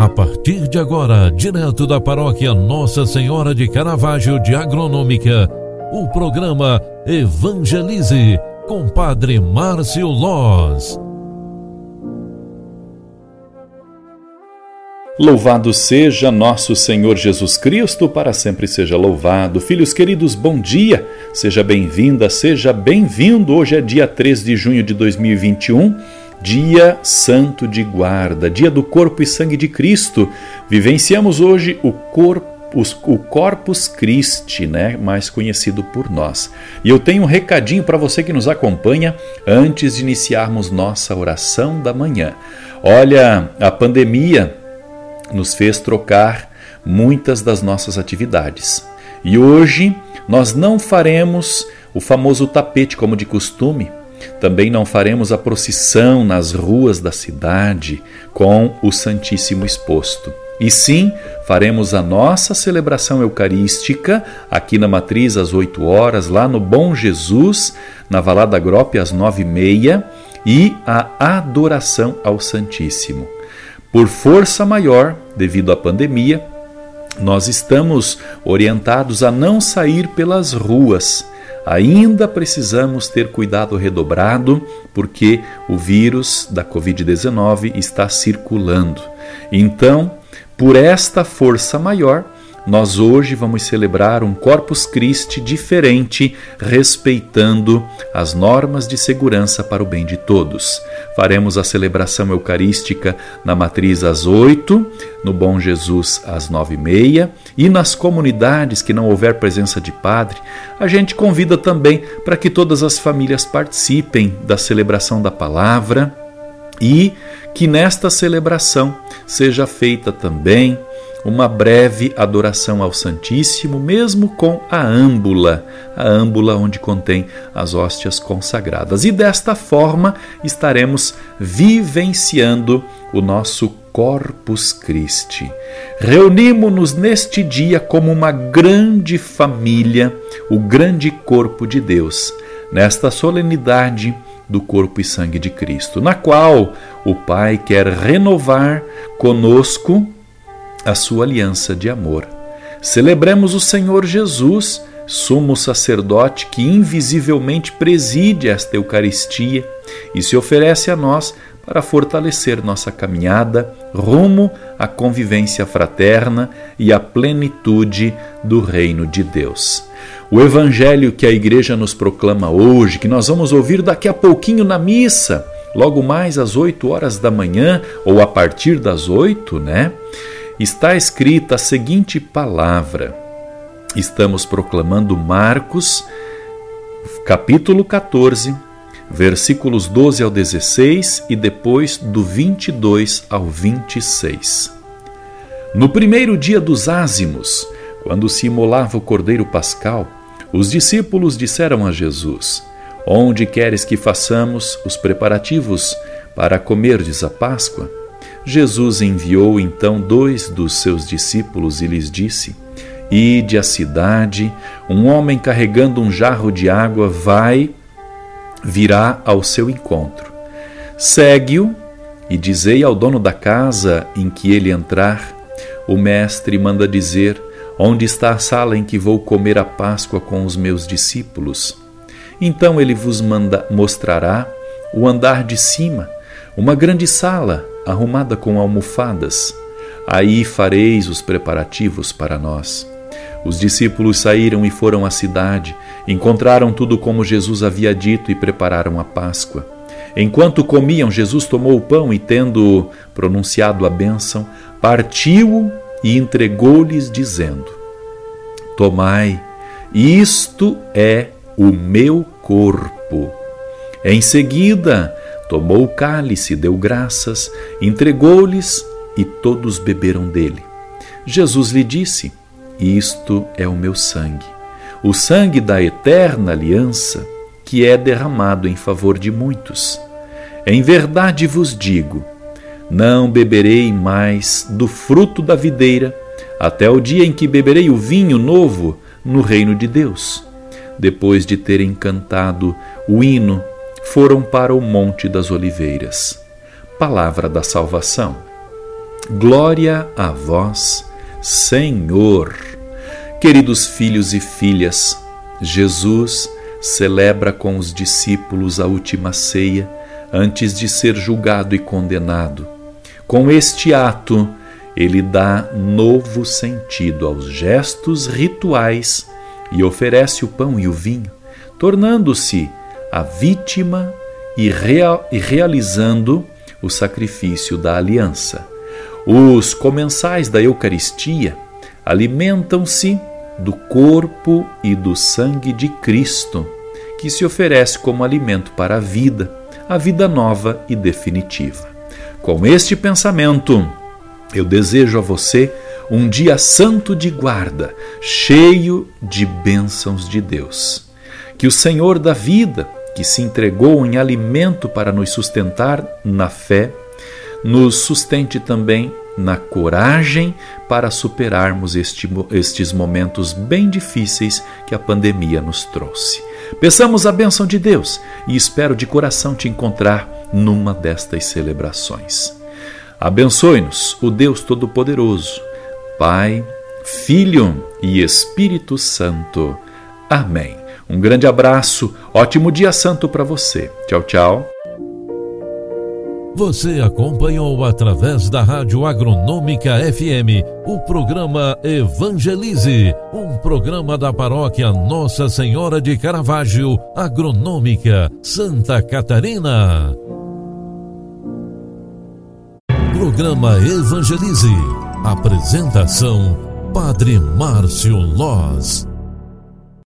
A partir de agora, direto da paróquia Nossa Senhora de Caravaggio de Agronômica, o programa Evangelize com Padre Márcio Loz. Louvado seja nosso Senhor Jesus Cristo, para sempre seja louvado. Filhos queridos, bom dia, seja bem-vinda, seja bem-vindo. Hoje é dia 3 de junho de 2021 Dia Santo de Guarda, Dia do Corpo e Sangue de Cristo. Vivenciamos hoje o Corpus, o Corpus Christi, né, mais conhecido por nós. E eu tenho um recadinho para você que nos acompanha antes de iniciarmos nossa oração da manhã. Olha, a pandemia nos fez trocar muitas das nossas atividades. E hoje nós não faremos o famoso tapete como de costume, também não faremos a procissão nas ruas da cidade com o Santíssimo exposto. E sim, faremos a nossa celebração eucarística aqui na Matriz às 8 horas, lá no Bom Jesus, na Valada Grope às 9 e meia, e a adoração ao Santíssimo. Por força maior, devido à pandemia, nós estamos orientados a não sair pelas ruas ainda precisamos ter cuidado redobrado porque o vírus da Covid-19 está circulando. Então, por esta força maior, nós hoje vamos celebrar um Corpus Christi diferente, respeitando as normas de segurança para o bem de todos. Faremos a celebração eucarística na matriz às oito, no Bom Jesus às nove e meia e nas comunidades que não houver presença de padre, a gente convida também para que todas as famílias participem da celebração da palavra e que nesta celebração seja feita também uma breve adoração ao Santíssimo, mesmo com a âmbula, a âmbula onde contém as hóstias consagradas. E desta forma estaremos vivenciando o nosso Corpus Christi. Reunimos-nos neste dia como uma grande família, o grande corpo de Deus, nesta solenidade do corpo e sangue de Cristo, na qual o Pai quer renovar conosco a sua aliança de amor. Celebremos o Senhor Jesus, sumo sacerdote que invisivelmente preside esta Eucaristia e se oferece a nós para fortalecer nossa caminhada rumo à convivência fraterna e à plenitude do reino de Deus. O evangelho que a igreja nos proclama hoje, que nós vamos ouvir daqui a pouquinho na missa, logo mais às 8 horas da manhã ou a partir das 8, né? Está escrita a seguinte palavra. Estamos proclamando Marcos, capítulo 14, versículos 12 ao 16 e depois do 22 ao 26. No primeiro dia dos ázimos, quando se imolava o cordeiro pascal, os discípulos disseram a Jesus: Onde queres que façamos os preparativos para comerdes a Páscoa? Jesus enviou então dois dos seus discípulos e lhes disse: Ide à cidade, um homem carregando um jarro de água vai, virá ao seu encontro. Segue-o e dizei ao dono da casa em que ele entrar: O mestre manda dizer: Onde está a sala em que vou comer a Páscoa com os meus discípulos? Então ele vos manda, mostrará o andar de cima, uma grande sala arrumada com almofadas. Aí fareis os preparativos para nós. Os discípulos saíram e foram à cidade, encontraram tudo como Jesus havia dito e prepararam a Páscoa. Enquanto comiam, Jesus tomou o pão e, tendo pronunciado a bênção, partiu-o e entregou-lhes, dizendo: Tomai, isto é o meu corpo. Em seguida, Tomou o cálice, deu graças, entregou-lhes e todos beberam dele. Jesus lhe disse: Isto é o meu sangue, o sangue da eterna aliança, que é derramado em favor de muitos. Em verdade vos digo: não beberei mais do fruto da videira, até o dia em que beberei o vinho novo no reino de Deus. Depois de terem cantado o hino foram para o Monte das Oliveiras. Palavra da salvação. Glória a vós, Senhor. Queridos filhos e filhas, Jesus celebra com os discípulos a última ceia antes de ser julgado e condenado. Com este ato, ele dá novo sentido aos gestos rituais e oferece o pão e o vinho, tornando-se a vítima e, real, e realizando o sacrifício da aliança. Os comensais da Eucaristia alimentam-se do corpo e do sangue de Cristo, que se oferece como alimento para a vida, a vida nova e definitiva. Com este pensamento, eu desejo a você um dia santo de guarda, cheio de bênçãos de Deus. Que o Senhor da vida, que se entregou em alimento para nos sustentar na fé, nos sustente também na coragem para superarmos este, estes momentos bem difíceis que a pandemia nos trouxe. Peçamos a bênção de Deus e espero de coração te encontrar numa destas celebrações. Abençoe-nos o Deus Todo-Poderoso, Pai, Filho e Espírito Santo. Amém. Um grande abraço, ótimo dia santo para você. Tchau, tchau. Você acompanhou através da Rádio Agronômica FM o programa Evangelize, um programa da paróquia Nossa Senhora de Caravaggio, Agronômica, Santa Catarina. Programa Evangelize. Apresentação: Padre Márcio Loz.